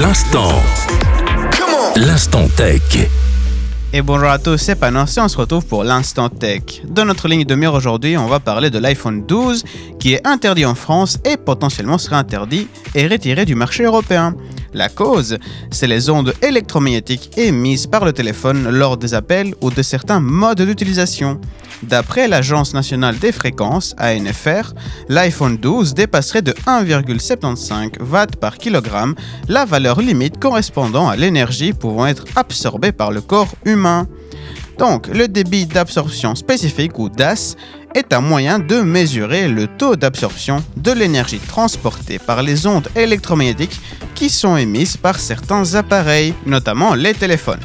L'instant. L'instant tech. Et bonjour à tous, c'est Panos et on se retrouve pour l'instant tech. Dans notre ligne de mire aujourd'hui, on va parler de l'iPhone 12 qui est interdit en France et potentiellement sera interdit et retiré du marché européen. La cause, c'est les ondes électromagnétiques émises par le téléphone lors des appels ou de certains modes d'utilisation. D'après l'Agence nationale des fréquences, ANFR, l'iPhone 12 dépasserait de 1,75 watts par kilogramme, la valeur limite correspondant à l'énergie pouvant être absorbée par le corps humain. Donc, le débit d'absorption spécifique ou DAS est un moyen de mesurer le taux d'absorption de l'énergie transportée par les ondes électromagnétiques qui sont émises par certains appareils, notamment les téléphones.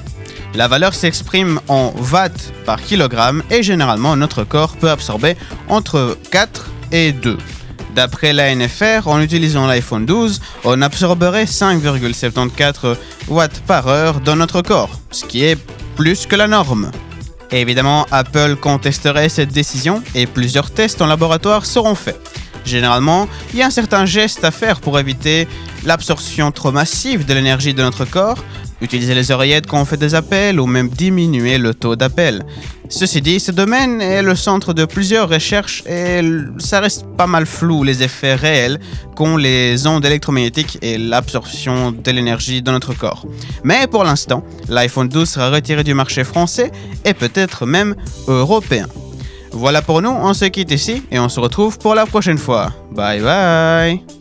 La valeur s'exprime en watts par kilogramme et généralement notre corps peut absorber entre 4 et 2. D'après l'ANFR, en utilisant l'iPhone 12, on absorberait 5,74 watts par heure dans notre corps, ce qui est plus que la norme. Évidemment, Apple contesterait cette décision et plusieurs tests en laboratoire seront faits. Généralement, il y a un certain geste à faire pour éviter l'absorption trop massive de l'énergie de notre corps, utiliser les oreillettes quand on fait des appels ou même diminuer le taux d'appel. Ceci dit, ce domaine est le centre de plusieurs recherches et ça reste pas mal flou les effets réels qu'ont les ondes électromagnétiques et l'absorption de l'énergie dans notre corps. Mais pour l'instant, l'iPhone 12 sera retiré du marché français et peut-être même européen. Voilà pour nous, on se quitte ici et on se retrouve pour la prochaine fois. Bye bye